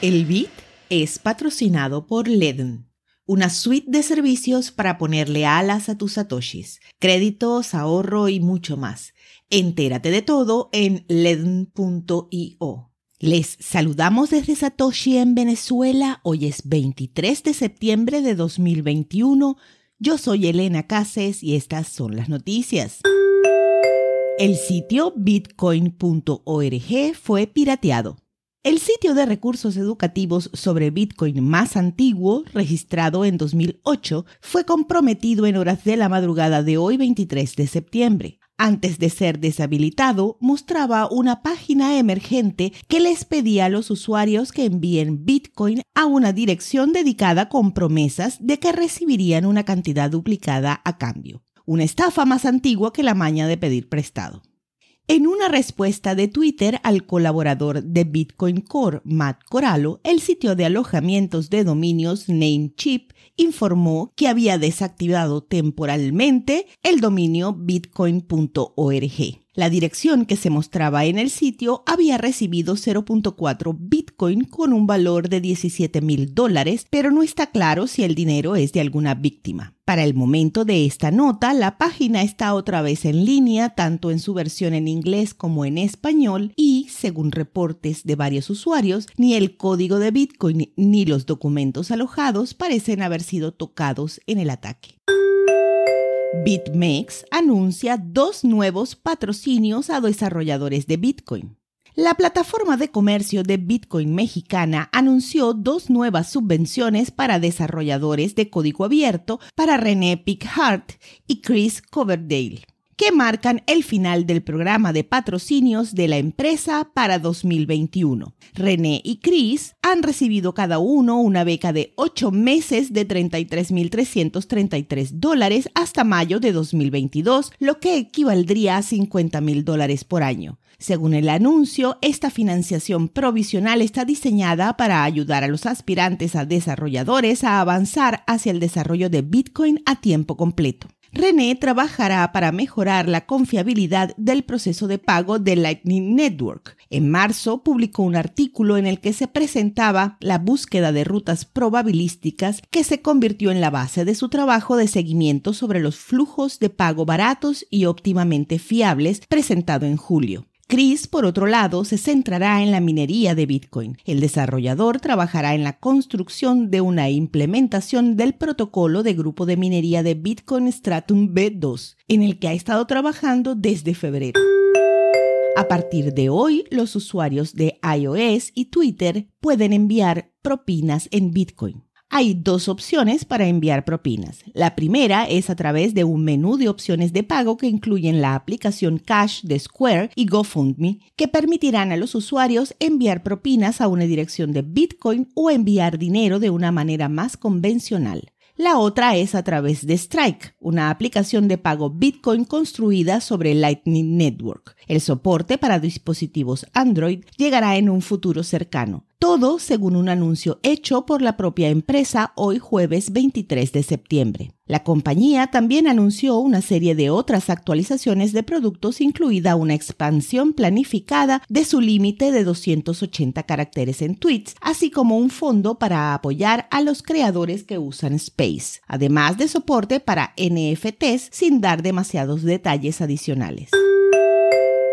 El Bit es patrocinado por Ledn, una suite de servicios para ponerle alas a tus satoshis, créditos, ahorro y mucho más. Entérate de todo en ledn.io. Les saludamos desde Satoshi en Venezuela. Hoy es 23 de septiembre de 2021. Yo soy Elena Cases y estas son las noticias. El sitio bitcoin.org fue pirateado. El sitio de recursos educativos sobre Bitcoin más antiguo, registrado en 2008, fue comprometido en horas de la madrugada de hoy 23 de septiembre. Antes de ser deshabilitado, mostraba una página emergente que les pedía a los usuarios que envíen Bitcoin a una dirección dedicada con promesas de que recibirían una cantidad duplicada a cambio. Una estafa más antigua que la maña de pedir prestado. En una respuesta de Twitter al colaborador de Bitcoin Core, Matt Corallo, el sitio de alojamientos de dominios Namecheap informó que había desactivado temporalmente el dominio bitcoin.org. La dirección que se mostraba en el sitio había recibido 0.4 Bitcoin con un valor de 17 mil dólares, pero no está claro si el dinero es de alguna víctima. Para el momento de esta nota, la página está otra vez en línea, tanto en su versión en inglés como en español, y, según reportes de varios usuarios, ni el código de Bitcoin ni los documentos alojados parecen haber sido tocados en el ataque. BitMEX anuncia dos nuevos patrocinios a desarrolladores de Bitcoin. La plataforma de comercio de Bitcoin mexicana anunció dos nuevas subvenciones para desarrolladores de código abierto para René Pickhart y Chris Coverdale que marcan el final del programa de patrocinios de la empresa para 2021. René y Chris han recibido cada uno una beca de 8 meses de 33.333 dólares hasta mayo de 2022, lo que equivaldría a 50.000 dólares por año. Según el anuncio, esta financiación provisional está diseñada para ayudar a los aspirantes a desarrolladores a avanzar hacia el desarrollo de Bitcoin a tiempo completo. René trabajará para mejorar la confiabilidad del proceso de pago de Lightning Network. En marzo publicó un artículo en el que se presentaba la búsqueda de rutas probabilísticas que se convirtió en la base de su trabajo de seguimiento sobre los flujos de pago baratos y óptimamente fiables presentado en julio. Chris, por otro lado, se centrará en la minería de Bitcoin. El desarrollador trabajará en la construcción de una implementación del protocolo de grupo de minería de Bitcoin Stratum B2, en el que ha estado trabajando desde febrero. A partir de hoy, los usuarios de iOS y Twitter pueden enviar propinas en Bitcoin. Hay dos opciones para enviar propinas. La primera es a través de un menú de opciones de pago que incluyen la aplicación Cash de Square y GoFundMe, que permitirán a los usuarios enviar propinas a una dirección de Bitcoin o enviar dinero de una manera más convencional. La otra es a través de Strike, una aplicación de pago Bitcoin construida sobre Lightning Network. El soporte para dispositivos Android llegará en un futuro cercano. Todo según un anuncio hecho por la propia empresa hoy jueves 23 de septiembre. La compañía también anunció una serie de otras actualizaciones de productos, incluida una expansión planificada de su límite de 280 caracteres en tweets, así como un fondo para apoyar a los creadores que usan Space, además de soporte para NFTs sin dar demasiados detalles adicionales.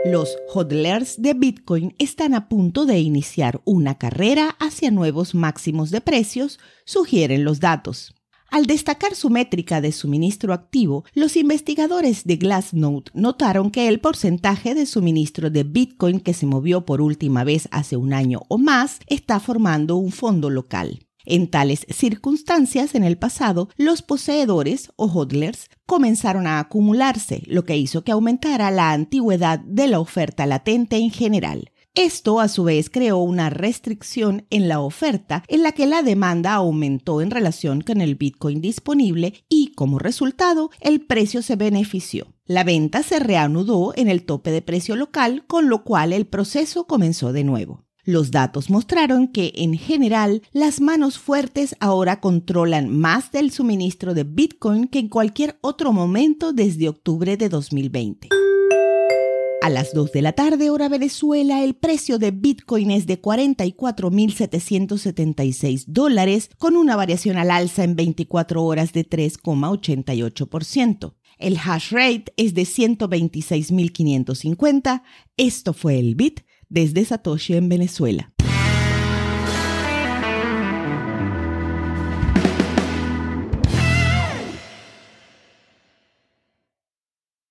Los hodlers de Bitcoin están a punto de iniciar una carrera hacia nuevos máximos de precios, sugieren los datos. Al destacar su métrica de suministro activo, los investigadores de Glassnode notaron que el porcentaje de suministro de Bitcoin que se movió por última vez hace un año o más está formando un fondo local. En tales circunstancias, en el pasado, los poseedores o hodlers comenzaron a acumularse, lo que hizo que aumentara la antigüedad de la oferta latente en general. Esto a su vez creó una restricción en la oferta en la que la demanda aumentó en relación con el Bitcoin disponible y como resultado el precio se benefició. La venta se reanudó en el tope de precio local, con lo cual el proceso comenzó de nuevo. Los datos mostraron que, en general, las manos fuertes ahora controlan más del suministro de Bitcoin que en cualquier otro momento desde octubre de 2020. A las 2 de la tarde, hora Venezuela, el precio de Bitcoin es de 44.776 dólares, con una variación al alza en 24 horas de 3,88%. El hash rate es de 126.550. Esto fue el Bit desde Satoshi en Venezuela.